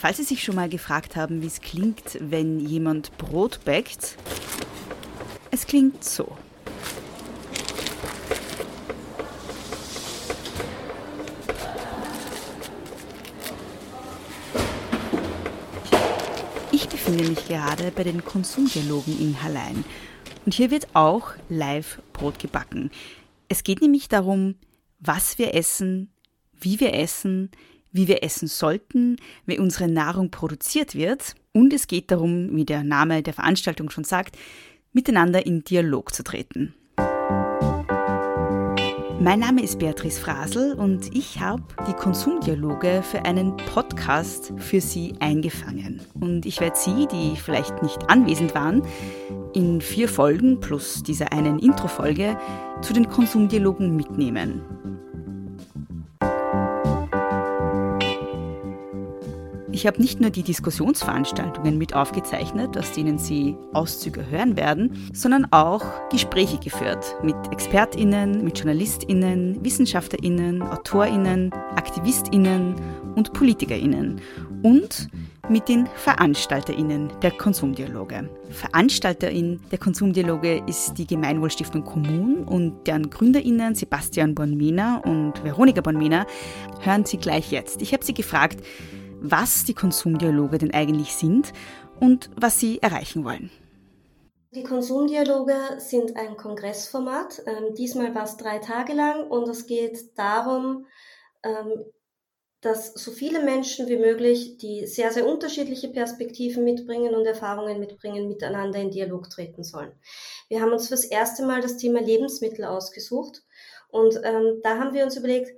Falls Sie sich schon mal gefragt haben, wie es klingt, wenn jemand Brot backt, es klingt so. Ich befinde mich gerade bei den Konsumdialogen in Hallein. Und hier wird auch live Brot gebacken. Es geht nämlich darum, was wir essen, wie wir essen, wie wir essen sollten, wie unsere Nahrung produziert wird. Und es geht darum, wie der Name der Veranstaltung schon sagt, miteinander in Dialog zu treten. Mein Name ist Beatrice Frasel und ich habe die Konsumdialoge für einen Podcast für Sie eingefangen. Und ich werde Sie, die vielleicht nicht anwesend waren, in vier Folgen plus dieser einen Introfolge zu den Konsumdialogen mitnehmen. Ich habe nicht nur die Diskussionsveranstaltungen mit aufgezeichnet, aus denen Sie Auszüge hören werden, sondern auch Gespräche geführt mit Expertinnen, mit Journalistinnen, Wissenschaftlerinnen, Autorinnen, Aktivistinnen und Politikerinnen und mit den Veranstalterinnen der Konsumdialoge. Veranstalterin der Konsumdialoge ist die Gemeinwohlstiftung Kommun und deren Gründerinnen Sebastian Bornmena und Veronika Bornmena hören Sie gleich jetzt. Ich habe sie gefragt, was die Konsumdialoge denn eigentlich sind und was sie erreichen wollen. Die Konsumdialoge sind ein Kongressformat. Ähm, diesmal war es drei Tage lang und es geht darum, ähm, dass so viele Menschen wie möglich, die sehr, sehr unterschiedliche Perspektiven mitbringen und Erfahrungen mitbringen, miteinander in Dialog treten sollen. Wir haben uns fürs erste Mal das Thema Lebensmittel ausgesucht und ähm, da haben wir uns überlegt,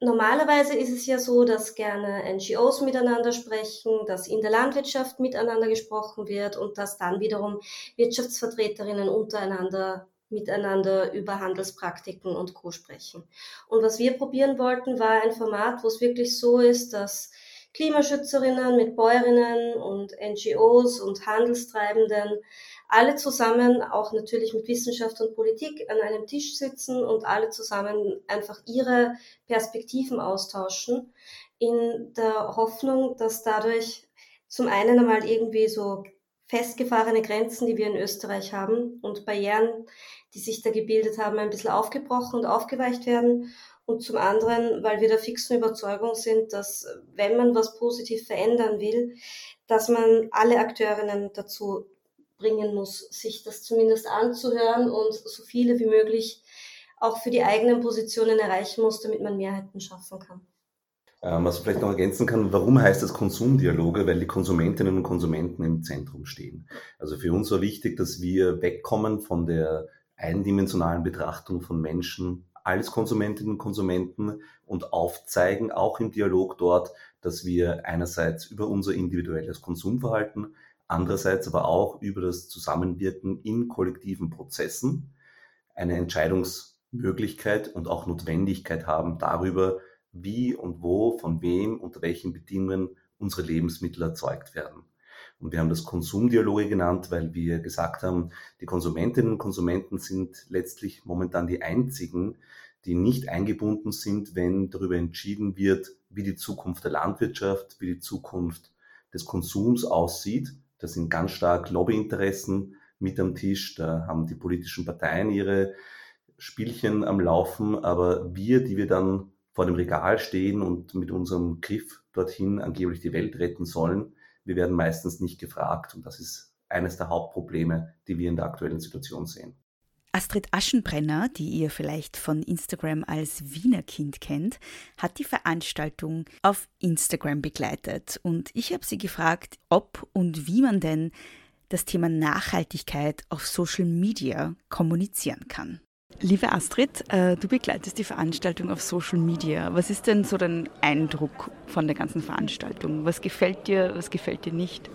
Normalerweise ist es ja so, dass gerne NGOs miteinander sprechen, dass in der Landwirtschaft miteinander gesprochen wird und dass dann wiederum Wirtschaftsvertreterinnen untereinander miteinander über Handelspraktiken und Co. sprechen. Und was wir probieren wollten, war ein Format, wo es wirklich so ist, dass Klimaschützerinnen mit Bäuerinnen und NGOs und Handelstreibenden alle zusammen, auch natürlich mit Wissenschaft und Politik, an einem Tisch sitzen und alle zusammen einfach ihre Perspektiven austauschen, in der Hoffnung, dass dadurch zum einen einmal irgendwie so festgefahrene Grenzen, die wir in Österreich haben und Barrieren, die sich da gebildet haben, ein bisschen aufgebrochen und aufgeweicht werden. Und zum anderen, weil wir der fixen Überzeugung sind, dass wenn man was positiv verändern will, dass man alle Akteurinnen dazu bringen muss, sich das zumindest anzuhören und so viele wie möglich auch für die eigenen Positionen erreichen muss, damit man Mehrheiten schaffen kann. Ähm, was ich vielleicht noch ergänzen kann, warum heißt das Konsumdialoge? Weil die Konsumentinnen und Konsumenten im Zentrum stehen. Also für uns war wichtig, dass wir wegkommen von der eindimensionalen Betrachtung von Menschen als Konsumentinnen und Konsumenten und aufzeigen, auch im Dialog dort, dass wir einerseits über unser individuelles Konsumverhalten andererseits aber auch über das Zusammenwirken in kollektiven Prozessen eine Entscheidungsmöglichkeit und auch Notwendigkeit haben darüber, wie und wo, von wem, unter welchen Bedingungen unsere Lebensmittel erzeugt werden. Und wir haben das Konsumdialoge genannt, weil wir gesagt haben, die Konsumentinnen und Konsumenten sind letztlich momentan die einzigen, die nicht eingebunden sind, wenn darüber entschieden wird, wie die Zukunft der Landwirtschaft, wie die Zukunft des Konsums aussieht, da sind ganz stark Lobbyinteressen mit am Tisch. Da haben die politischen Parteien ihre Spielchen am Laufen. Aber wir, die wir dann vor dem Regal stehen und mit unserem Griff dorthin angeblich die Welt retten sollen, wir werden meistens nicht gefragt. Und das ist eines der Hauptprobleme, die wir in der aktuellen Situation sehen. Astrid Aschenbrenner, die ihr vielleicht von Instagram als Wiener Kind kennt, hat die Veranstaltung auf Instagram begleitet. Und ich habe sie gefragt, ob und wie man denn das Thema Nachhaltigkeit auf Social Media kommunizieren kann. Liebe Astrid, äh, du begleitest die Veranstaltung auf Social Media. Was ist denn so dein Eindruck von der ganzen Veranstaltung? Was gefällt dir, was gefällt dir nicht?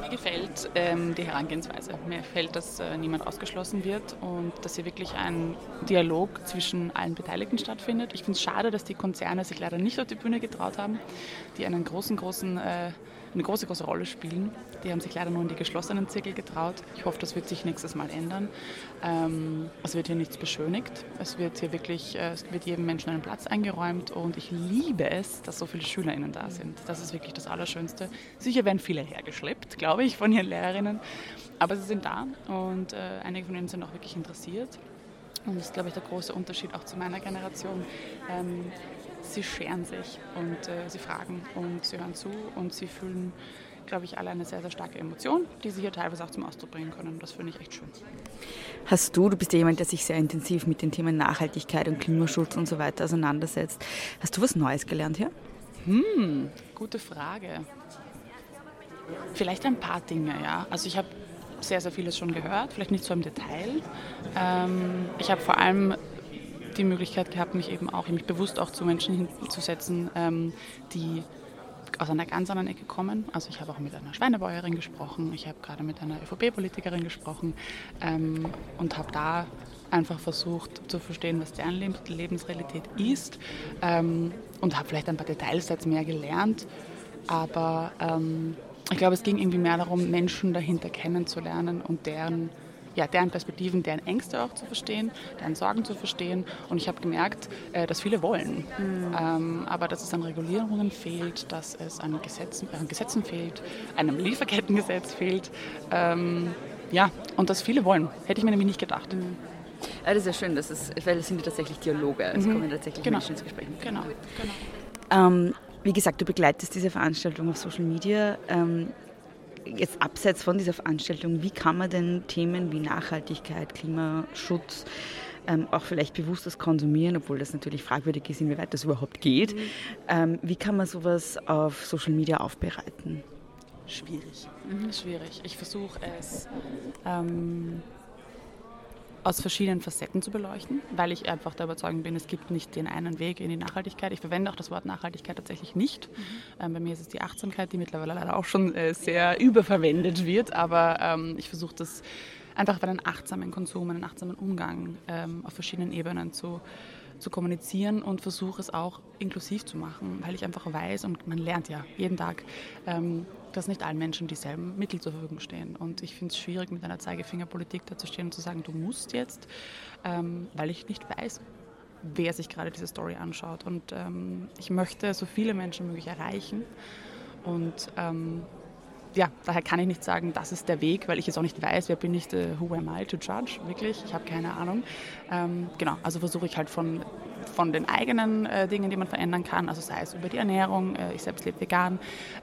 Mir gefällt ähm, die Herangehensweise. Mir gefällt, dass äh, niemand ausgeschlossen wird und dass hier wirklich ein Dialog zwischen allen Beteiligten stattfindet. Ich finde es schade, dass die Konzerne sich leider nicht auf die Bühne getraut haben, die einen großen, großen äh, eine große, große Rolle spielen. Die haben sich leider nur in die geschlossenen Zirkel getraut. Ich hoffe, das wird sich nächstes Mal ändern. Ähm, es wird hier nichts beschönigt. Es wird hier wirklich, äh, es wird jedem Menschen einen Platz eingeräumt und ich liebe es, dass so viele SchülerInnen da sind. Das ist wirklich das Allerschönste. Sicher werden viele hergeschleppt, glaube ich, von ihren Lehrerinnen, aber sie sind da und äh, einige von ihnen sind auch wirklich interessiert. Und das ist, glaube ich, der große Unterschied auch zu meiner Generation. Ähm, sie scheren sich und äh, sie fragen und sie hören zu und sie fühlen, glaube ich, alle eine sehr, sehr starke Emotion, die sie hier teilweise auch zum Ausdruck bringen können. Das finde ich echt schön. Hast du, du bist ja jemand, der sich sehr intensiv mit den Themen Nachhaltigkeit und Klimaschutz und so weiter auseinandersetzt. Hast du was Neues gelernt hier? Hm, gute Frage. Vielleicht ein paar Dinge, ja. Also ich habe sehr, sehr vieles schon gehört, vielleicht nicht so im Detail. Ähm, ich habe vor allem die Möglichkeit gehabt, mich eben auch, mich bewusst auch zu Menschen hinzusetzen, ähm, die aus einer ganz anderen Ecke kommen. Also ich habe auch mit einer Schweinebäuerin gesprochen, ich habe gerade mit einer ÖVP-Politikerin gesprochen ähm, und habe da einfach versucht zu verstehen, was deren Lebensrealität ist ähm, und habe vielleicht ein paar Details jetzt mehr gelernt. Aber ähm, ich glaube, es ging irgendwie mehr darum, Menschen dahinter kennenzulernen und deren ja, deren Perspektiven, deren Ängste auch zu verstehen, deren Sorgen zu verstehen. Und ich habe gemerkt, äh, dass viele wollen, mhm. ähm, aber dass es an Regulierungen fehlt, dass es an Gesetzen, äh, Gesetzen fehlt, einem Lieferkettengesetz fehlt. Ähm, ja, und dass viele wollen. Hätte ich mir nämlich nicht gedacht. Mhm. Ja, das ist ja schön, das ist, weil es sind ja tatsächlich Dialoge, es mhm. kommen tatsächlich genau. Menschen ins Gespräch. Genau, genau. Ähm, wie gesagt, du begleitest diese Veranstaltung auf Social Media. Ähm, jetzt abseits von dieser Veranstaltung, wie kann man denn Themen wie Nachhaltigkeit, Klimaschutz ähm, auch vielleicht bewusstes konsumieren, obwohl das natürlich fragwürdig ist, inwieweit das überhaupt geht. Mhm. Ähm, wie kann man sowas auf Social Media aufbereiten? Schwierig. Mhm. Schwierig. Ich versuche es ähm, aus verschiedenen Facetten zu beleuchten, weil ich einfach der Überzeugung bin, es gibt nicht den einen Weg in die Nachhaltigkeit. Ich verwende auch das Wort Nachhaltigkeit tatsächlich nicht. Mhm. Ähm, bei mir ist es die Achtsamkeit, die mittlerweile leider auch schon äh, sehr überverwendet wird, aber ähm, ich versuche das einfach über einen achtsamen Konsum, einen achtsamen Umgang ähm, auf verschiedenen Ebenen zu, zu kommunizieren und versuche es auch inklusiv zu machen, weil ich einfach weiß und man lernt ja jeden Tag, ähm, dass nicht allen Menschen dieselben Mittel zur Verfügung stehen. Und ich finde es schwierig, mit einer Zeigefingerpolitik da zu stehen und zu sagen, du musst jetzt, ähm, weil ich nicht weiß, wer sich gerade diese Story anschaut. Und ähm, ich möchte so viele Menschen möglich erreichen. Und ähm, ja, daher kann ich nicht sagen, das ist der Weg, weil ich jetzt auch nicht weiß, wer bin ich, äh, who am I to judge, wirklich, ich habe keine Ahnung. Ähm, genau, also versuche ich halt von von den eigenen äh, Dingen, die man verändern kann, also sei es über die Ernährung, äh, ich selbst lebe vegan,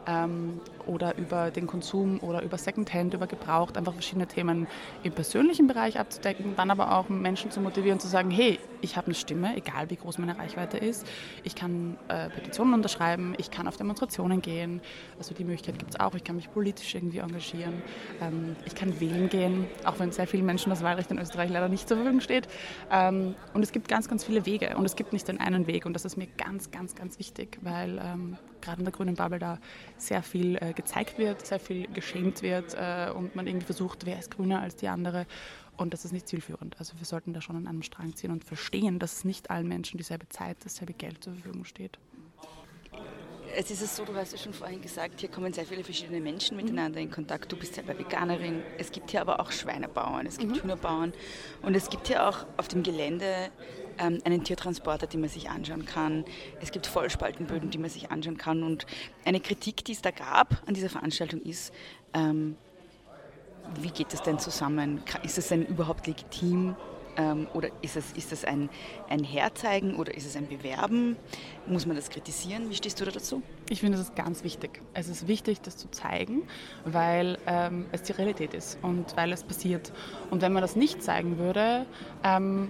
ähm, oder über den Konsum oder über Secondhand, über Gebraucht, einfach verschiedene Themen im persönlichen Bereich abzudecken, dann aber auch Menschen zu motivieren, zu sagen, hey, ich habe eine Stimme, egal wie groß meine Reichweite ist, ich kann äh, Petitionen unterschreiben, ich kann auf Demonstrationen gehen, also die Möglichkeit gibt es auch, ich kann mich politisch irgendwie engagieren, ähm, ich kann wählen gehen, auch wenn sehr vielen Menschen das Wahlrecht in Österreich leider nicht zur Verfügung steht. Ähm, und es gibt ganz, ganz viele Wege. Und es gibt nicht den einen Weg. Und das ist mir ganz, ganz, ganz wichtig, weil ähm, gerade in der grünen Bubble da sehr viel äh, gezeigt wird, sehr viel geschämt wird äh, und man irgendwie versucht, wer ist grüner als die andere. Und das ist nicht zielführend. Also wir sollten da schon an einem Strang ziehen und verstehen, dass es nicht allen Menschen dieselbe Zeit, dasselbe Geld zur Verfügung steht. Es ist es so, du hast ja schon vorhin gesagt, hier kommen sehr viele verschiedene Menschen miteinander in Kontakt. Du bist selber Veganerin. Es gibt hier aber auch Schweinebauern, es gibt mhm. Hühnerbauern und es gibt hier auch auf dem Gelände ähm, einen Tiertransporter, den man sich anschauen kann. Es gibt Vollspaltenböden, die man sich anschauen kann. Und eine Kritik, die es da gab an dieser Veranstaltung ist, ähm, wie geht das denn zusammen? Ist es denn überhaupt legitim? Ähm, oder ist es, ist es ein, ein Herzeigen oder ist es ein Bewerben? Muss man das kritisieren? Wie stehst du da dazu? Ich finde, das ist ganz wichtig. Es ist wichtig, das zu zeigen, weil ähm, es die Realität ist und weil es passiert. Und wenn man das nicht zeigen würde, ähm,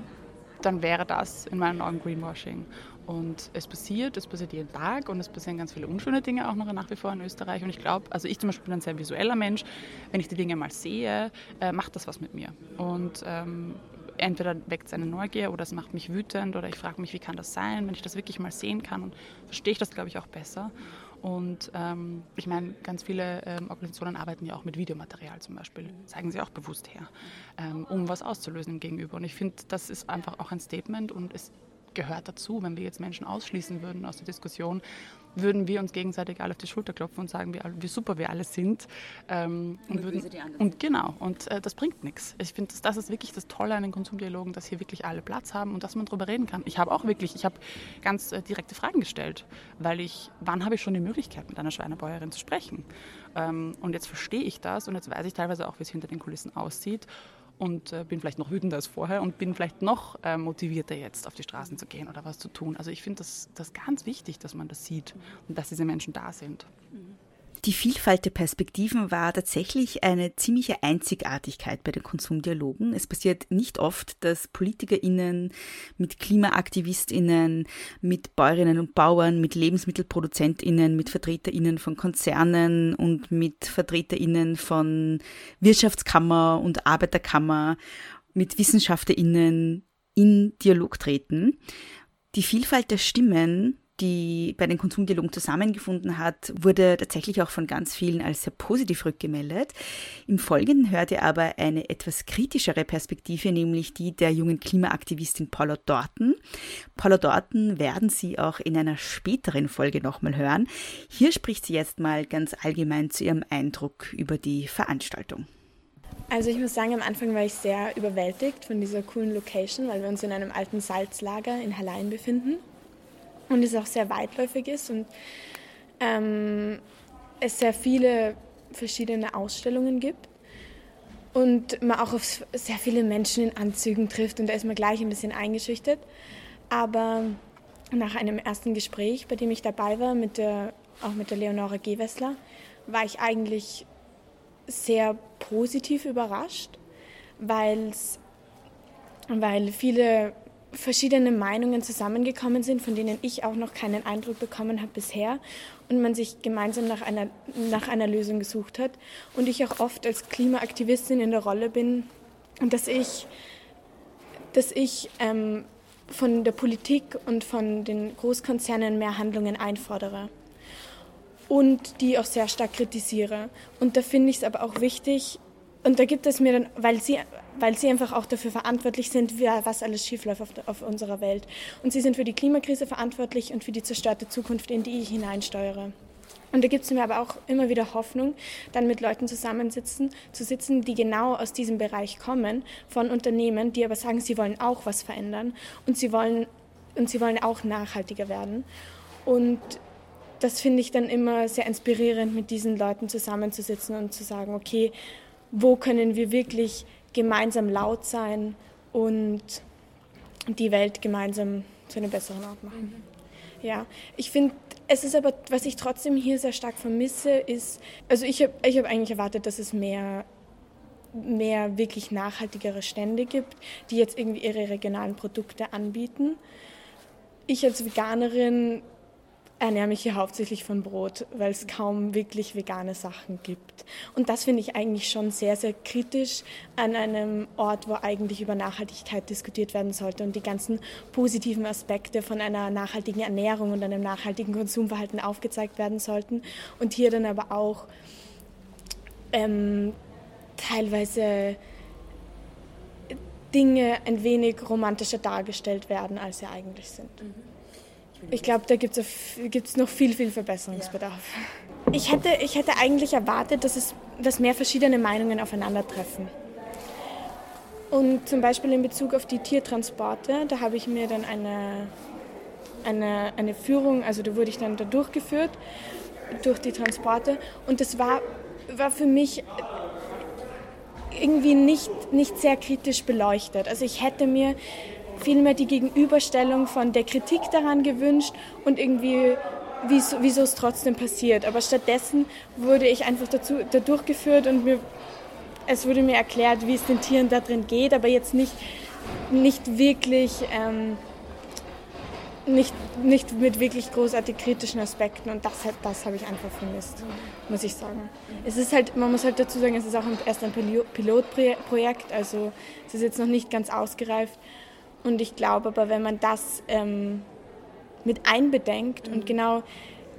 dann wäre das in meinen Augen Greenwashing. Und es passiert, es passiert jeden Tag und es passieren ganz viele unschöne Dinge auch noch nach wie vor in Österreich. Und ich glaube, also ich zum Beispiel bin ein sehr visueller Mensch. Wenn ich die Dinge mal sehe, äh, macht das was mit mir. Und ähm, entweder weckt es eine Neugier oder es macht mich wütend oder ich frage mich, wie kann das sein, wenn ich das wirklich mal sehen kann. Und verstehe ich das, glaube ich, auch besser. Und ähm, ich meine, ganz viele ähm, Organisationen arbeiten ja auch mit Videomaterial zum Beispiel, zeigen sie auch bewusst her, ähm, um was auszulösen im Gegenüber. Und ich finde, das ist einfach auch ein Statement und es gehört dazu. Wenn wir jetzt Menschen ausschließen würden aus der Diskussion, würden wir uns gegenseitig alle auf die Schulter klopfen und sagen, wie, wie super wir alle sind. Ähm, und, würden, und genau, und äh, das bringt nichts. Ich finde, das, das, ist wirklich das Tolle an den Konsumdialogen, dass hier wirklich alle Platz haben und dass man darüber reden kann. Ich habe auch wirklich, ich habe ganz äh, direkte Fragen gestellt, weil ich, wann habe ich schon die Möglichkeit, mit einer Schweinebäuerin zu sprechen? Ähm, und jetzt verstehe ich das und jetzt weiß ich teilweise auch, wie es hinter den Kulissen aussieht und äh, bin vielleicht noch wütender als vorher und bin vielleicht noch äh, motivierter jetzt auf die Straßen zu gehen oder was zu tun. Also ich finde das, das ganz wichtig, dass man das sieht und dass diese Menschen da sind. Die Vielfalt der Perspektiven war tatsächlich eine ziemliche Einzigartigkeit bei den Konsumdialogen. Es passiert nicht oft, dass PolitikerInnen mit KlimaaktivistInnen, mit Bäuerinnen und Bauern, mit LebensmittelproduzentInnen, mit VertreterInnen von Konzernen und mit VertreterInnen von Wirtschaftskammer und Arbeiterkammer, mit WissenschaftlerInnen in Dialog treten. Die Vielfalt der Stimmen die bei den Konsumdialogen zusammengefunden hat, wurde tatsächlich auch von ganz vielen als sehr positiv rückgemeldet. Im Folgenden hört ihr aber eine etwas kritischere Perspektive, nämlich die der jungen Klimaaktivistin Paula Dorten. Paula Dorten werden Sie auch in einer späteren Folge nochmal hören. Hier spricht sie jetzt mal ganz allgemein zu ihrem Eindruck über die Veranstaltung. Also ich muss sagen, am Anfang war ich sehr überwältigt von dieser coolen Location, weil wir uns in einem alten Salzlager in Hallein befinden und es auch sehr weitläufig ist und ähm, es sehr viele verschiedene Ausstellungen gibt und man auch auf sehr viele Menschen in Anzügen trifft und da ist man gleich ein bisschen eingeschüchtert. Aber nach einem ersten Gespräch, bei dem ich dabei war, mit der, auch mit der Leonora Gewessler, war ich eigentlich sehr positiv überrascht, weil viele verschiedene Meinungen zusammengekommen sind, von denen ich auch noch keinen Eindruck bekommen habe bisher und man sich gemeinsam nach einer, nach einer Lösung gesucht hat. Und ich auch oft als Klimaaktivistin in der Rolle bin, dass ich, dass ich ähm, von der Politik und von den Großkonzernen mehr Handlungen einfordere und die auch sehr stark kritisiere. Und da finde ich es aber auch wichtig, und da gibt es mir dann, weil sie, weil sie einfach auch dafür verantwortlich sind, was alles schiefläuft auf, auf unserer Welt. Und sie sind für die Klimakrise verantwortlich und für die zerstörte Zukunft, in die ich hineinsteuere. Und da gibt es mir aber auch immer wieder Hoffnung, dann mit Leuten zusammensitzen, zu sitzen, die genau aus diesem Bereich kommen, von Unternehmen, die aber sagen, sie wollen auch was verändern und sie wollen, und sie wollen auch nachhaltiger werden. Und das finde ich dann immer sehr inspirierend, mit diesen Leuten zusammenzusitzen und zu sagen, okay, wo können wir wirklich gemeinsam laut sein und die Welt gemeinsam zu einem besseren Ort machen. Mhm. Ja, ich finde, es ist aber, was ich trotzdem hier sehr stark vermisse, ist, also ich habe ich hab eigentlich erwartet, dass es mehr, mehr wirklich nachhaltigere Stände gibt, die jetzt irgendwie ihre regionalen Produkte anbieten. Ich als Veganerin ernähre mich hier hauptsächlich von Brot, weil es kaum wirklich vegane Sachen gibt. Und das finde ich eigentlich schon sehr, sehr kritisch an einem Ort, wo eigentlich über Nachhaltigkeit diskutiert werden sollte und die ganzen positiven Aspekte von einer nachhaltigen Ernährung und einem nachhaltigen Konsumverhalten aufgezeigt werden sollten. Und hier dann aber auch ähm, teilweise Dinge ein wenig romantischer dargestellt werden, als sie eigentlich sind. Mhm. Ich glaube, da gibt es noch viel, viel Verbesserungsbedarf. Ja. Ich, hätte, ich hätte eigentlich erwartet, dass, es, dass mehr verschiedene Meinungen aufeinandertreffen. Und zum Beispiel in Bezug auf die Tiertransporte, da habe ich mir dann eine, eine, eine Führung, also da wurde ich dann da durchgeführt, durch die Transporte. Und das war, war für mich irgendwie nicht, nicht sehr kritisch beleuchtet. Also ich hätte mir vielmehr die Gegenüberstellung von der Kritik daran gewünscht und irgendwie wieso, wieso es trotzdem passiert. Aber stattdessen wurde ich einfach dazu, da durchgeführt und mir, es wurde mir erklärt, wie es den Tieren da drin geht, aber jetzt nicht, nicht wirklich, ähm, nicht, nicht mit wirklich großartig kritischen Aspekten und das, das habe ich einfach vermisst, muss ich sagen. Es ist halt, man muss halt dazu sagen, es ist auch erst ein Pilotprojekt, also es ist jetzt noch nicht ganz ausgereift. Und ich glaube aber, wenn man das ähm, mit einbedenkt mhm. und genau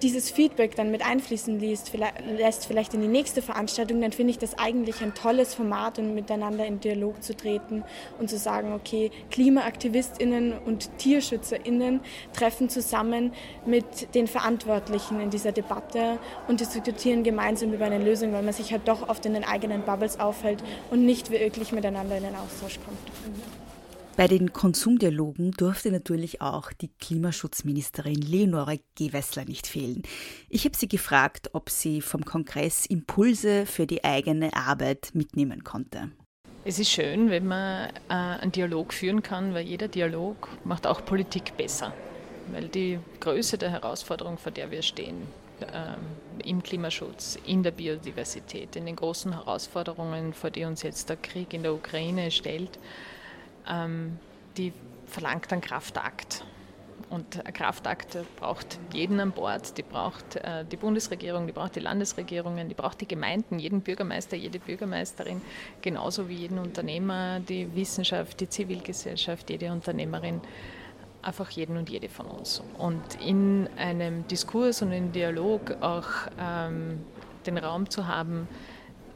dieses Feedback dann mit einfließen lässt, lässt vielleicht in die nächste Veranstaltung, dann finde ich das eigentlich ein tolles Format, um miteinander in Dialog zu treten und zu sagen, okay, KlimaaktivistInnen und TierschützerInnen treffen zusammen mit den Verantwortlichen in dieser Debatte und diskutieren gemeinsam über eine Lösung, weil man sich halt doch oft in den eigenen Bubbles aufhält und nicht wirklich miteinander in den Austausch kommt. Bei den Konsumdialogen durfte natürlich auch die Klimaschutzministerin Leonore Gewessler nicht fehlen. Ich habe sie gefragt, ob sie vom Kongress Impulse für die eigene Arbeit mitnehmen konnte. Es ist schön, wenn man äh, einen Dialog führen kann, weil jeder Dialog macht auch Politik besser. Weil die Größe der Herausforderung, vor der wir stehen, äh, im Klimaschutz, in der Biodiversität, in den großen Herausforderungen, vor die uns jetzt der Krieg in der Ukraine stellt, ähm, die verlangt einen Kraftakt. Und ein Kraftakt braucht jeden an Bord, die braucht äh, die Bundesregierung, die braucht die Landesregierungen, die braucht die Gemeinden, jeden Bürgermeister, jede Bürgermeisterin, genauso wie jeden Unternehmer, die Wissenschaft, die Zivilgesellschaft, jede Unternehmerin, einfach jeden und jede von uns. Und in einem Diskurs und im Dialog auch ähm, den Raum zu haben,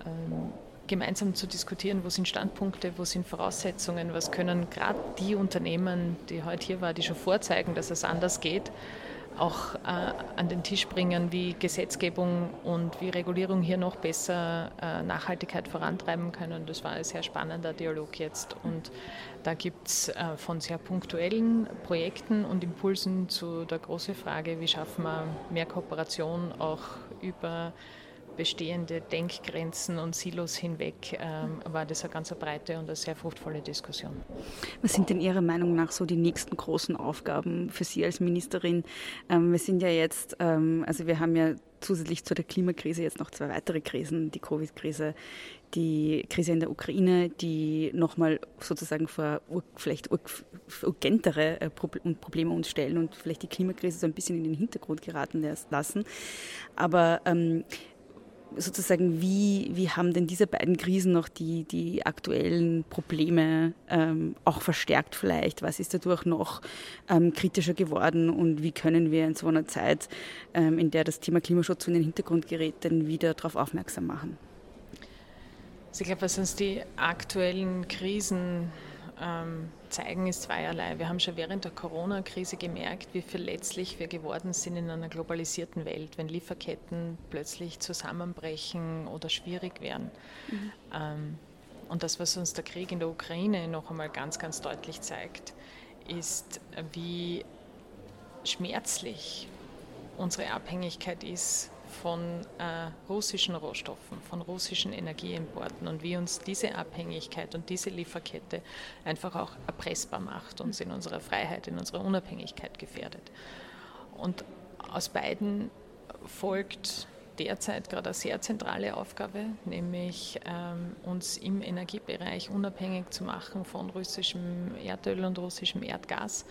ähm, gemeinsam zu diskutieren, wo sind Standpunkte, wo sind Voraussetzungen, was können gerade die Unternehmen, die heute hier waren, die schon vorzeigen, dass es anders geht, auch äh, an den Tisch bringen, wie Gesetzgebung und wie Regulierung hier noch besser äh, Nachhaltigkeit vorantreiben können. Das war ein sehr spannender Dialog jetzt. Und da gibt es äh, von sehr punktuellen Projekten und Impulsen zu der großen Frage, wie schaffen wir mehr Kooperation auch über bestehende Denkgrenzen und Silos hinweg ähm, war das eine ganz breite und eine sehr fruchtvolle Diskussion. Was sind denn Ihrer Meinung nach so die nächsten großen Aufgaben für Sie als Ministerin? Ähm, wir sind ja jetzt, ähm, also wir haben ja zusätzlich zu der Klimakrise jetzt noch zwei weitere Krisen, die Covid-Krise, die Krise in der Ukraine, die nochmal sozusagen vor vielleicht urgentere äh, Probleme uns stellen und vielleicht die Klimakrise so ein bisschen in den Hintergrund geraten lassen. Aber ähm, sozusagen, wie, wie haben denn diese beiden Krisen noch die, die aktuellen Probleme ähm, auch verstärkt vielleicht? Was ist dadurch noch ähm, kritischer geworden und wie können wir in so einer Zeit, ähm, in der das Thema Klimaschutz in den Hintergrund gerät, denn wieder darauf aufmerksam machen? Also ich glaube, was uns die aktuellen Krisen ähm, zeigen, ist zweierlei. Wir haben schon während der Corona-Krise gemerkt, wie verletzlich wir geworden sind in einer globalisierten Welt, wenn Lieferketten plötzlich zusammenbrechen oder schwierig werden. Mhm. Ähm, und das, was uns der Krieg in der Ukraine noch einmal ganz, ganz deutlich zeigt, ist, wie schmerzlich unsere Abhängigkeit ist von äh, russischen Rohstoffen, von russischen Energieimporten und wie uns diese Abhängigkeit und diese Lieferkette einfach auch erpressbar macht, uns in unserer Freiheit, in unserer Unabhängigkeit gefährdet. Und aus beiden folgt derzeit gerade eine sehr zentrale Aufgabe, nämlich ähm, uns im Energiebereich unabhängig zu machen von russischem Erdöl und russischem Erdgas.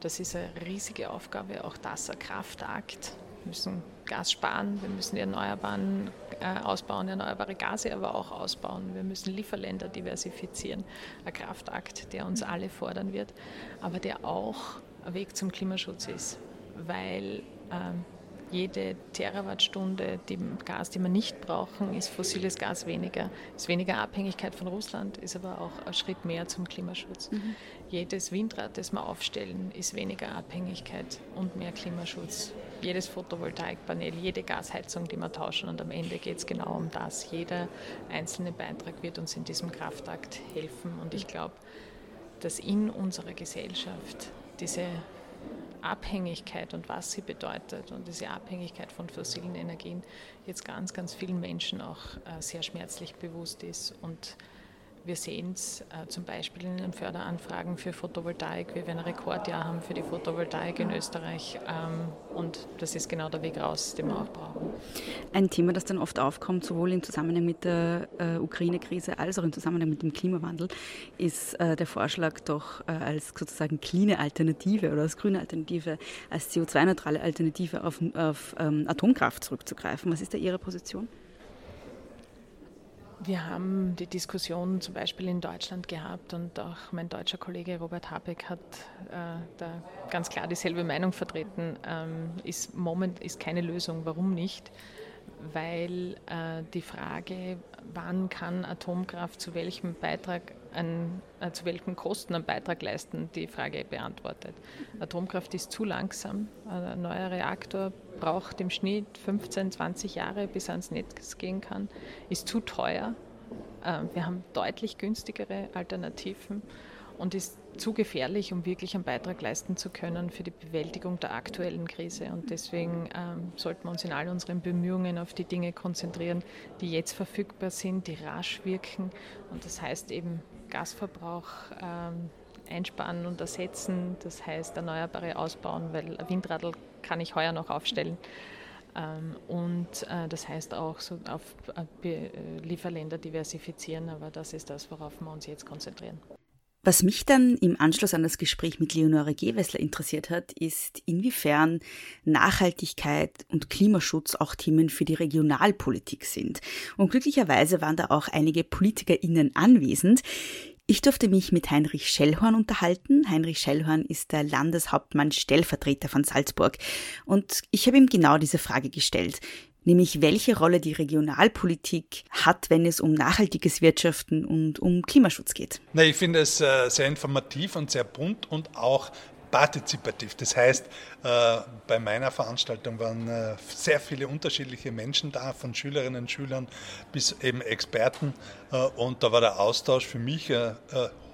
Das ist eine riesige Aufgabe, auch das ein Kraftakt müssen Gas sparen, wir müssen die Erneuerbaren äh, ausbauen, erneuerbare Gase aber auch ausbauen. Wir müssen Lieferländer diversifizieren. Ein Kraftakt, der uns alle fordern wird, aber der auch ein Weg zum Klimaschutz ist, weil ähm, jede Terawattstunde die Gas, die wir nicht brauchen, ist fossiles Gas weniger. Ist weniger Abhängigkeit von Russland, ist aber auch ein Schritt mehr zum Klimaschutz. Mhm. Jedes Windrad, das wir aufstellen, ist weniger Abhängigkeit und mehr Klimaschutz. Jedes Photovoltaikpanel, jede Gasheizung, die wir tauschen und am Ende geht es genau um das. Jeder einzelne Beitrag wird uns in diesem Kraftakt helfen und ich glaube, dass in unserer Gesellschaft diese Abhängigkeit und was sie bedeutet und diese Abhängigkeit von fossilen Energien jetzt ganz, ganz vielen Menschen auch äh, sehr schmerzlich bewusst ist und wir sehen es äh, zum Beispiel in den Förderanfragen für Photovoltaik. Wir werden ein Rekordjahr haben für die Photovoltaik in Österreich. Ähm, und das ist genau der Weg raus, den wir auch brauchen. Ein Thema, das dann oft aufkommt, sowohl im Zusammenhang mit der äh, Ukraine-Krise als auch im Zusammenhang mit dem Klimawandel, ist äh, der Vorschlag doch äh, als sozusagen cleane Alternative oder als grüne Alternative, als CO2-neutrale Alternative auf, auf ähm, Atomkraft zurückzugreifen. Was ist da Ihre Position? Wir haben die Diskussion zum Beispiel in Deutschland gehabt und auch mein deutscher Kollege Robert Habeck hat äh, da ganz klar dieselbe Meinung vertreten. Ähm, ist Moment ist keine Lösung. Warum nicht? Weil äh, die Frage, wann kann Atomkraft zu welchem Beitrag ein, äh, zu welchen Kosten einen Beitrag leisten, die Frage beantwortet. Atomkraft ist zu langsam. Ein neuer Reaktor braucht im Schnitt 15, 20 Jahre, bis er ans Netz gehen kann, ist zu teuer. Äh, wir haben deutlich günstigere Alternativen und ist zu gefährlich, um wirklich einen Beitrag leisten zu können für die Bewältigung der aktuellen Krise. Und deswegen ähm, sollten wir uns in all unseren Bemühungen auf die Dinge konzentrieren, die jetzt verfügbar sind, die rasch wirken. Und das heißt eben Gasverbrauch ähm, einsparen und ersetzen. Das heißt erneuerbare ausbauen, weil ein Windradl kann ich heuer noch aufstellen. Ähm, und äh, das heißt auch so auf äh, äh, Lieferländer diversifizieren, aber das ist das, worauf wir uns jetzt konzentrieren. Was mich dann im Anschluss an das Gespräch mit Leonore Gewessler interessiert hat, ist, inwiefern Nachhaltigkeit und Klimaschutz auch Themen für die Regionalpolitik sind. Und glücklicherweise waren da auch einige PolitikerInnen anwesend. Ich durfte mich mit Heinrich Schellhorn unterhalten. Heinrich Schellhorn ist der Landeshauptmann Stellvertreter von Salzburg. Und ich habe ihm genau diese Frage gestellt nämlich welche Rolle die Regionalpolitik hat, wenn es um nachhaltiges Wirtschaften und um Klimaschutz geht. Na, ich finde es äh, sehr informativ und sehr bunt und auch partizipativ. Das heißt, äh, bei meiner Veranstaltung waren äh, sehr viele unterschiedliche Menschen da, von Schülerinnen und Schülern bis eben Experten. Und da war der Austausch für mich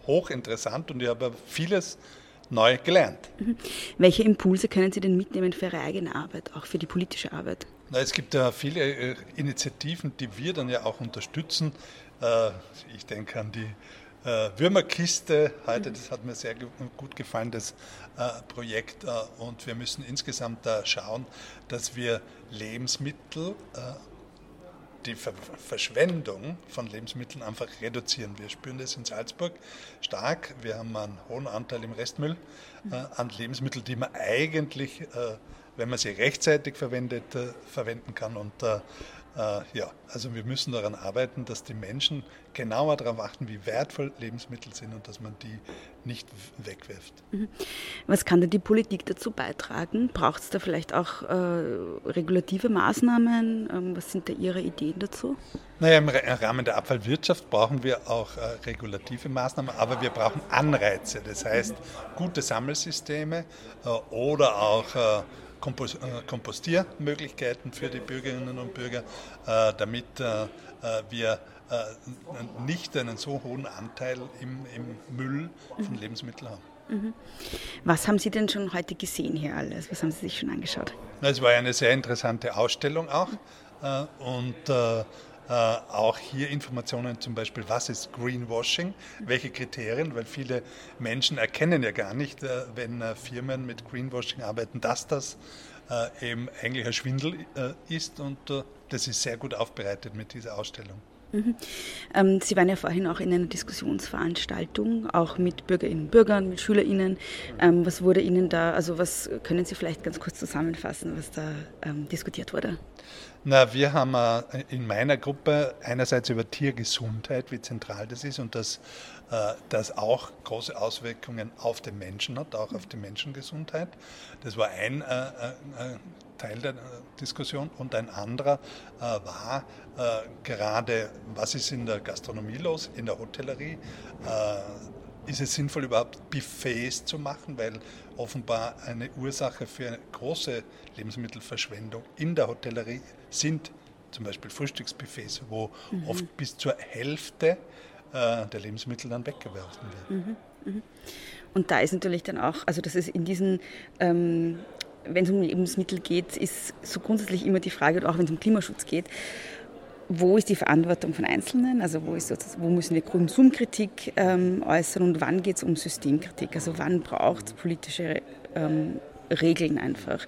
hochinteressant und ich habe vieles neu gelernt. Mhm. Welche Impulse können Sie denn mitnehmen für Ihre eigene Arbeit, auch für die politische Arbeit? Na, es gibt ja viele äh, Initiativen, die wir dann ja auch unterstützen. Äh, ich denke an die äh, Würmerkiste heute, das hat mir sehr gut gefallen, das Projekt. Und wir müssen insgesamt da schauen, dass wir Lebensmittel, die Verschwendung von Lebensmitteln einfach reduzieren. Wir spüren das in Salzburg stark. Wir haben einen hohen Anteil im Restmüll an Lebensmitteln, die man eigentlich wenn man sie rechtzeitig verwendet, äh, verwenden kann. Und äh, äh, ja, also wir müssen daran arbeiten, dass die Menschen genauer darauf achten, wie wertvoll Lebensmittel sind und dass man die nicht wegwirft. Mhm. Was kann denn die Politik dazu beitragen? Braucht es da vielleicht auch äh, regulative Maßnahmen? Ähm, was sind da Ihre Ideen dazu? Naja, im Rahmen der Abfallwirtschaft brauchen wir auch äh, regulative Maßnahmen, aber wir brauchen Anreize, das heißt gute Sammelsysteme äh, oder auch äh, Kompostiermöglichkeiten für die Bürgerinnen und Bürger, äh, damit äh, wir nicht einen so hohen Anteil im, im Müll von mhm. Lebensmitteln haben. Mhm. Was haben Sie denn schon heute gesehen hier alles? Was haben Sie sich schon angeschaut? Es war eine sehr interessante Ausstellung auch. Und äh, auch hier Informationen zum Beispiel, was ist Greenwashing, welche Kriterien, weil viele Menschen erkennen ja gar nicht, äh, wenn äh, Firmen mit Greenwashing arbeiten, dass das eben eigentlich ein Schwindel ist und das ist sehr gut aufbereitet mit dieser Ausstellung. Mhm. Ähm, Sie waren ja vorhin auch in einer Diskussionsveranstaltung, auch mit Bürgerinnen und Bürgern, mit SchülerInnen. Ähm, was wurde Ihnen da, also was können Sie vielleicht ganz kurz zusammenfassen, was da ähm, diskutiert wurde? Na, wir haben äh, in meiner Gruppe einerseits über Tiergesundheit, wie zentral das ist und dass äh, das auch große Auswirkungen auf den Menschen hat, auch auf die Menschengesundheit. Das war ein äh, Teil der Diskussion und ein anderer war gerade, was ist in der Gastronomie los, in der Hotellerie ist es sinnvoll, überhaupt Buffets zu machen, weil offenbar eine Ursache für eine große Lebensmittelverschwendung in der Hotellerie sind zum Beispiel Frühstücksbuffets, wo mhm. oft bis zur Hälfte äh, der Lebensmittel dann weggeworfen werden. Mhm. Mhm. Und da ist natürlich dann auch, also das ist in diesen ähm, wenn es um Lebensmittel geht, ist so grundsätzlich immer die Frage, auch wenn es um Klimaschutz geht, wo ist die Verantwortung von Einzelnen, also wo, ist wo müssen wir Konsumkritik ähm, äußern und wann geht es um Systemkritik, also wann braucht es politische ähm, Regeln einfach.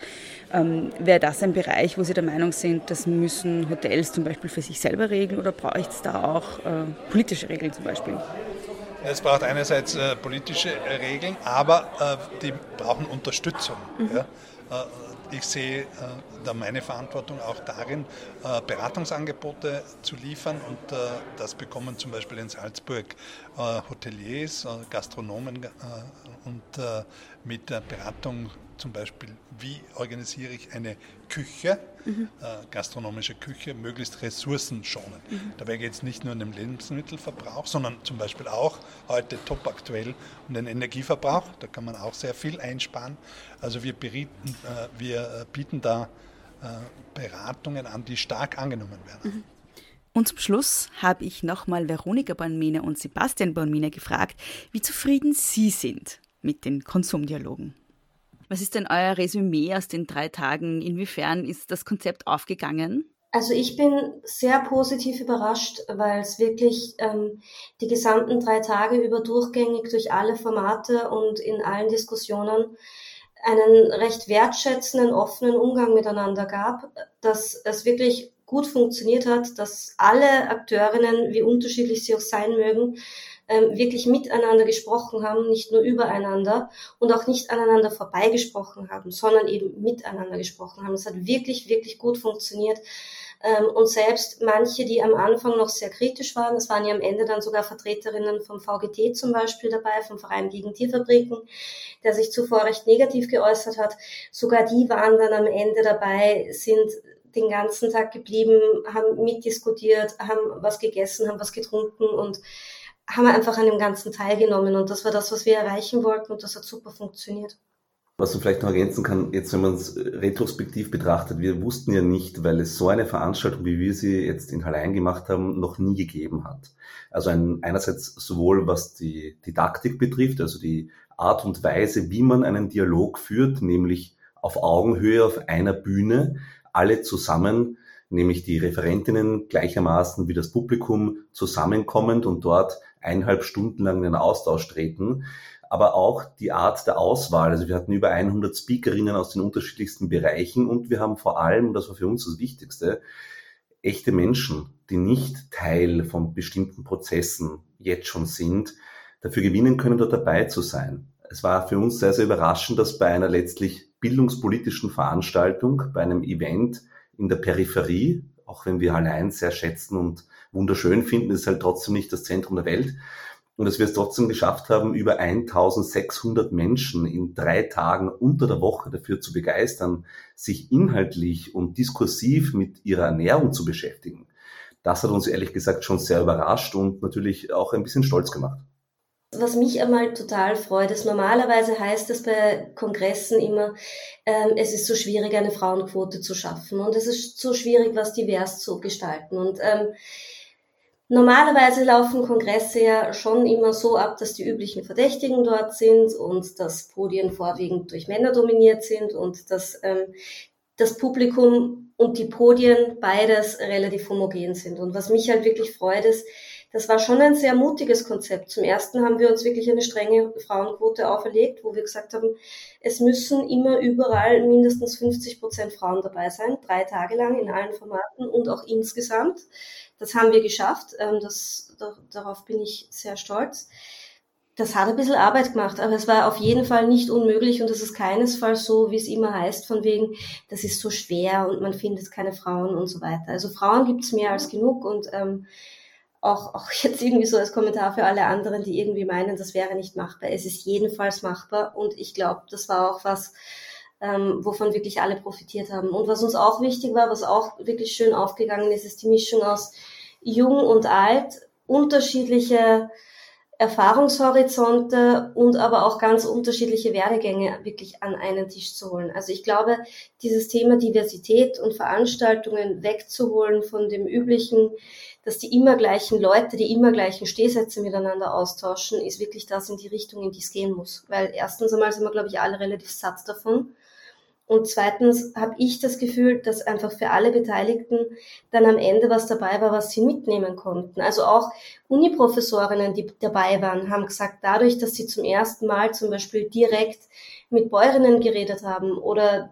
Ähm, Wäre das ein Bereich, wo Sie der Meinung sind, das müssen Hotels zum Beispiel für sich selber regeln oder braucht es da auch äh, politische Regeln zum Beispiel? Es braucht einerseits äh, politische Regeln, aber äh, die brauchen Unterstützung. Mhm. Ja? Ich sehe da meine Verantwortung auch darin, Beratungsangebote zu liefern und das bekommen zum Beispiel in Salzburg Hoteliers, Gastronomen und mit der Beratung zum Beispiel, wie organisiere ich eine Küche, mhm. äh, gastronomische Küche, möglichst ressourcenschonend. Mhm. Dabei geht es nicht nur um den Lebensmittelverbrauch, sondern zum Beispiel auch heute top aktuell um den Energieverbrauch. Da kann man auch sehr viel einsparen. Also wir, berieten, äh, wir äh, bieten da äh, Beratungen an, die stark angenommen werden. Mhm. Und zum Schluss habe ich nochmal Veronika Bornmine und Sebastian Bornmine gefragt, wie zufrieden sie sind mit den Konsumdialogen. Was ist denn euer Resümee aus den drei Tagen? Inwiefern ist das Konzept aufgegangen? Also ich bin sehr positiv überrascht, weil es wirklich ähm, die gesamten drei Tage über durchgängig durch alle Formate und in allen Diskussionen einen recht wertschätzenden, offenen Umgang miteinander gab, dass es wirklich gut funktioniert hat, dass alle Akteurinnen, wie unterschiedlich sie auch sein mögen, ähm, wirklich miteinander gesprochen haben, nicht nur übereinander und auch nicht aneinander vorbeigesprochen haben, sondern eben miteinander gesprochen haben. Es hat wirklich, wirklich gut funktioniert. Ähm, und selbst manche, die am Anfang noch sehr kritisch waren, es waren ja am Ende dann sogar Vertreterinnen vom VGT zum Beispiel dabei, vom Verein gegen Tierfabriken, der sich zuvor recht negativ geäußert hat, sogar die waren dann am Ende dabei, sind den ganzen Tag geblieben, haben mitdiskutiert, haben was gegessen, haben was getrunken und haben wir einfach an dem Ganzen teilgenommen und das war das, was wir erreichen wollten und das hat super funktioniert. Was man vielleicht noch ergänzen kann, jetzt wenn man es retrospektiv betrachtet, wir wussten ja nicht, weil es so eine Veranstaltung, wie wir sie jetzt in Hallein gemacht haben, noch nie gegeben hat. Also ein, einerseits sowohl was die Didaktik betrifft, also die Art und Weise, wie man einen Dialog führt, nämlich auf Augenhöhe auf einer Bühne, alle zusammen, nämlich die Referentinnen gleichermaßen wie das Publikum zusammenkommend und dort eineinhalb Stunden lang in den Austausch treten, aber auch die Art der Auswahl. Also wir hatten über 100 Speakerinnen aus den unterschiedlichsten Bereichen und wir haben vor allem, das war für uns das Wichtigste, echte Menschen, die nicht Teil von bestimmten Prozessen jetzt schon sind, dafür gewinnen können, dort dabei zu sein. Es war für uns sehr, sehr überraschend, dass bei einer letztlich bildungspolitischen Veranstaltung, bei einem Event in der Peripherie, auch wenn wir allein sehr schätzen und wunderschön finden, ist halt trotzdem nicht das Zentrum der Welt. Und dass wir es trotzdem geschafft haben, über 1600 Menschen in drei Tagen unter der Woche dafür zu begeistern, sich inhaltlich und diskursiv mit ihrer Ernährung zu beschäftigen. Das hat uns ehrlich gesagt schon sehr überrascht und natürlich auch ein bisschen stolz gemacht. Was mich einmal total freut, ist normalerweise heißt es bei Kongressen immer, ähm, es ist so schwierig, eine Frauenquote zu schaffen und es ist so schwierig, was divers zu gestalten. Und ähm, Normalerweise laufen Kongresse ja schon immer so ab, dass die üblichen Verdächtigen dort sind und dass Podien vorwiegend durch Männer dominiert sind und dass ähm, das Publikum und die Podien beides relativ homogen sind. Und was mich halt wirklich freut, ist, das war schon ein sehr mutiges Konzept. Zum ersten haben wir uns wirklich eine strenge Frauenquote auferlegt, wo wir gesagt haben, es müssen immer überall mindestens 50 Prozent Frauen dabei sein, drei Tage lang in allen Formaten und auch insgesamt. Das haben wir geschafft. Ähm, das, darauf bin ich sehr stolz. Das hat ein bisschen Arbeit gemacht, aber es war auf jeden Fall nicht unmöglich und es ist keinesfalls so, wie es immer heißt, von wegen, das ist so schwer und man findet keine Frauen und so weiter. Also Frauen gibt es mehr als genug und ähm, auch, auch jetzt irgendwie so als Kommentar für alle anderen, die irgendwie meinen, das wäre nicht machbar. Es ist jedenfalls machbar und ich glaube, das war auch was, ähm, wovon wirklich alle profitiert haben. Und was uns auch wichtig war, was auch wirklich schön aufgegangen ist, ist die Mischung aus jung und alt, unterschiedliche Erfahrungshorizonte und aber auch ganz unterschiedliche Werdegänge wirklich an einen Tisch zu holen. Also ich glaube, dieses Thema Diversität und Veranstaltungen wegzuholen von dem üblichen, dass die immer gleichen Leute, die immer gleichen Stehsätze miteinander austauschen, ist wirklich das in die Richtung, in die es gehen muss. Weil erstens einmal sind wir, glaube ich, alle relativ satt davon. Und zweitens habe ich das Gefühl, dass einfach für alle Beteiligten dann am Ende was dabei war, was sie mitnehmen konnten. Also auch Uniprofessorinnen, die dabei waren, haben gesagt, dadurch, dass sie zum ersten Mal zum Beispiel direkt mit Bäuerinnen geredet haben oder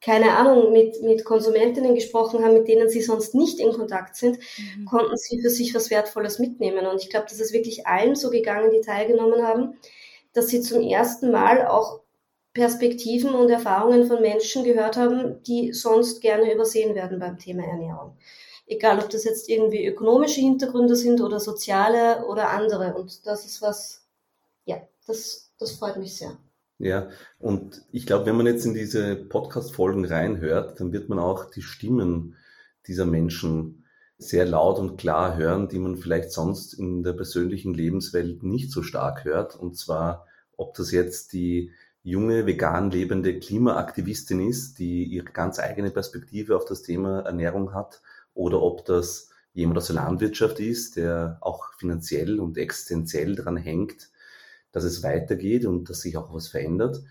keine Ahnung, mit, mit Konsumentinnen gesprochen haben, mit denen sie sonst nicht in Kontakt sind, mhm. konnten sie für sich was Wertvolles mitnehmen. Und ich glaube, das ist wirklich allen so gegangen, die teilgenommen haben, dass sie zum ersten Mal auch Perspektiven und Erfahrungen von Menschen gehört haben, die sonst gerne übersehen werden beim Thema Ernährung. Egal, ob das jetzt irgendwie ökonomische Hintergründe sind oder soziale oder andere. Und das ist was, ja, das, das freut mich sehr. Ja, und ich glaube, wenn man jetzt in diese Podcast-Folgen reinhört, dann wird man auch die Stimmen dieser Menschen sehr laut und klar hören, die man vielleicht sonst in der persönlichen Lebenswelt nicht so stark hört. Und zwar, ob das jetzt die junge, vegan lebende Klimaaktivistin ist, die ihre ganz eigene Perspektive auf das Thema Ernährung hat, oder ob das jemand aus der Landwirtschaft ist, der auch finanziell und existenziell daran hängt, dass es weitergeht und dass sich auch was verändert.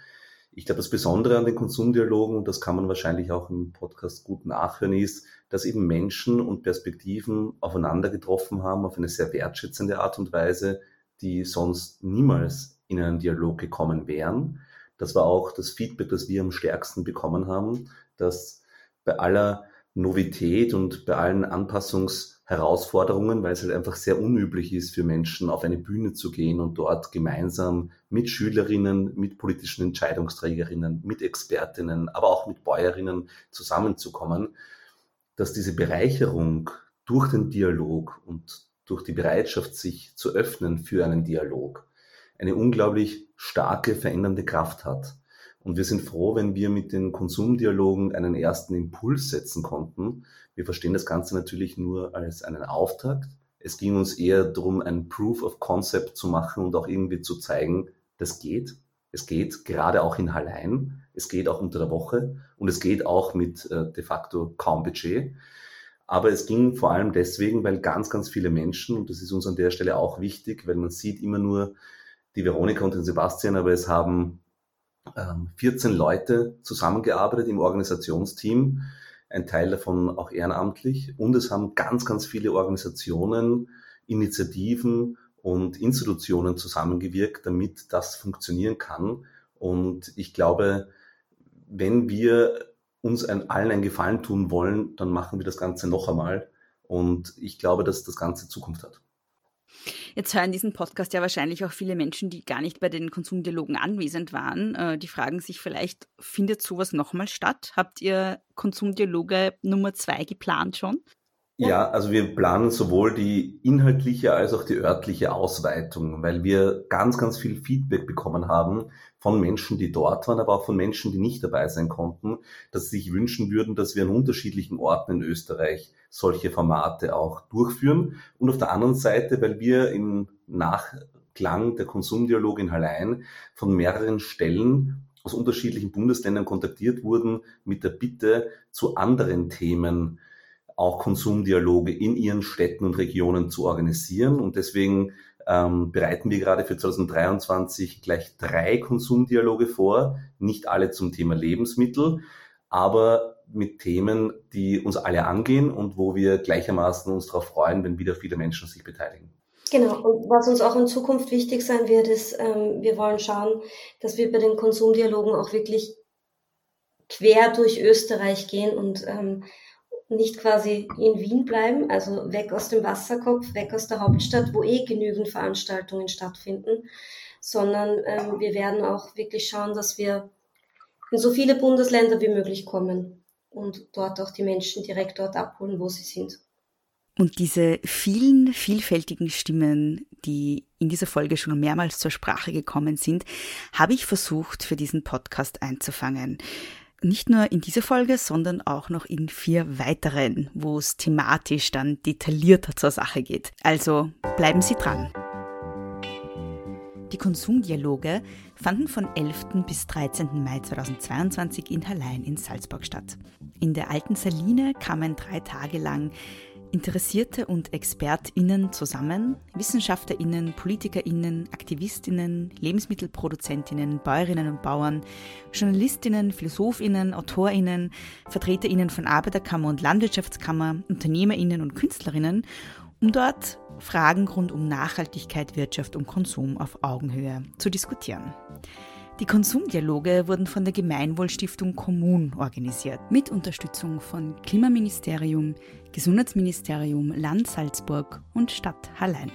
Ich glaube, das Besondere an den Konsumdialogen, und das kann man wahrscheinlich auch im Podcast gut nachhören, ist, dass eben Menschen und Perspektiven aufeinander getroffen haben auf eine sehr wertschätzende Art und Weise, die sonst niemals in einen Dialog gekommen wären. Das war auch das Feedback, das wir am stärksten bekommen haben, dass bei aller Novität und bei allen Anpassungsherausforderungen, weil es halt einfach sehr unüblich ist für Menschen, auf eine Bühne zu gehen und dort gemeinsam mit Schülerinnen, mit politischen Entscheidungsträgerinnen, mit Expertinnen, aber auch mit Bäuerinnen zusammenzukommen, dass diese Bereicherung durch den Dialog und durch die Bereitschaft, sich zu öffnen für einen Dialog, eine unglaublich starke verändernde Kraft hat. Und wir sind froh, wenn wir mit den Konsumdialogen einen ersten Impuls setzen konnten. Wir verstehen das Ganze natürlich nur als einen Auftakt. Es ging uns eher darum, ein Proof of Concept zu machen und auch irgendwie zu zeigen, das geht. Es geht gerade auch in Hallein. Es geht auch unter der Woche und es geht auch mit äh, de facto kaum Budget. Aber es ging vor allem deswegen, weil ganz, ganz viele Menschen, und das ist uns an der Stelle auch wichtig, weil man sieht immer nur die Veronika und den Sebastian, aber es haben 14 ähm, Leute zusammengearbeitet im Organisationsteam, ein Teil davon auch ehrenamtlich. Und es haben ganz, ganz viele Organisationen, Initiativen und Institutionen zusammengewirkt, damit das funktionieren kann. Und ich glaube, wenn wir uns ein, allen einen Gefallen tun wollen, dann machen wir das Ganze noch einmal. Und ich glaube, dass das Ganze Zukunft hat. Jetzt hören diesen Podcast ja wahrscheinlich auch viele Menschen, die gar nicht bei den Konsumdialogen anwesend waren. Äh, die fragen sich vielleicht, findet sowas nochmal statt? Habt ihr Konsumdialoge Nummer zwei geplant schon? Ja, also wir planen sowohl die inhaltliche als auch die örtliche Ausweitung, weil wir ganz, ganz viel Feedback bekommen haben von Menschen, die dort waren, aber auch von Menschen, die nicht dabei sein konnten, dass sie sich wünschen würden, dass wir an unterschiedlichen Orten in Österreich solche Formate auch durchführen. Und auf der anderen Seite, weil wir im Nachklang der Konsumdialog in Hallein von mehreren Stellen aus unterschiedlichen Bundesländern kontaktiert wurden mit der Bitte zu anderen Themen auch Konsumdialoge in ihren Städten und Regionen zu organisieren. Und deswegen ähm, bereiten wir gerade für 2023 gleich drei Konsumdialoge vor, nicht alle zum Thema Lebensmittel, aber mit Themen, die uns alle angehen und wo wir gleichermaßen uns darauf freuen, wenn wieder viele Menschen sich beteiligen. Genau, und was uns auch in Zukunft wichtig sein wird, ist, ähm, wir wollen schauen, dass wir bei den Konsumdialogen auch wirklich quer durch Österreich gehen und ähm, nicht quasi in Wien bleiben, also weg aus dem Wasserkopf, weg aus der Hauptstadt, wo eh genügend Veranstaltungen stattfinden, sondern ähm, wir werden auch wirklich schauen, dass wir in so viele Bundesländer wie möglich kommen und dort auch die Menschen direkt dort abholen, wo sie sind. Und diese vielen vielfältigen Stimmen, die in dieser Folge schon mehrmals zur Sprache gekommen sind, habe ich versucht, für diesen Podcast einzufangen. Nicht nur in dieser Folge, sondern auch noch in vier weiteren, wo es thematisch dann detaillierter zur Sache geht. Also bleiben Sie dran. Die Konsumdialoge fanden von 11. bis 13. Mai 2022 in Hallein in Salzburg statt. In der alten Saline kamen drei Tage lang Interessierte und ExpertInnen zusammen, WissenschaftlerInnen, PolitikerInnen, AktivistInnen, LebensmittelproduzentInnen, Bäuerinnen und Bauern, JournalistInnen, PhilosophInnen, AutorInnen, VertreterInnen von Arbeiterkammer und Landwirtschaftskammer, UnternehmerInnen und KünstlerInnen, um dort Fragen rund um Nachhaltigkeit, Wirtschaft und Konsum auf Augenhöhe zu diskutieren. Die Konsumdialoge wurden von der Gemeinwohlstiftung Kommun organisiert, mit Unterstützung von Klimaministerium, Gesundheitsministerium, Land Salzburg und Stadt Hallein.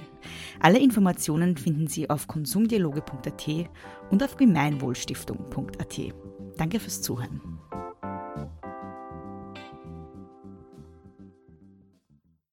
Alle Informationen finden Sie auf konsumdialoge.at und auf gemeinwohlstiftung.at. Danke fürs Zuhören.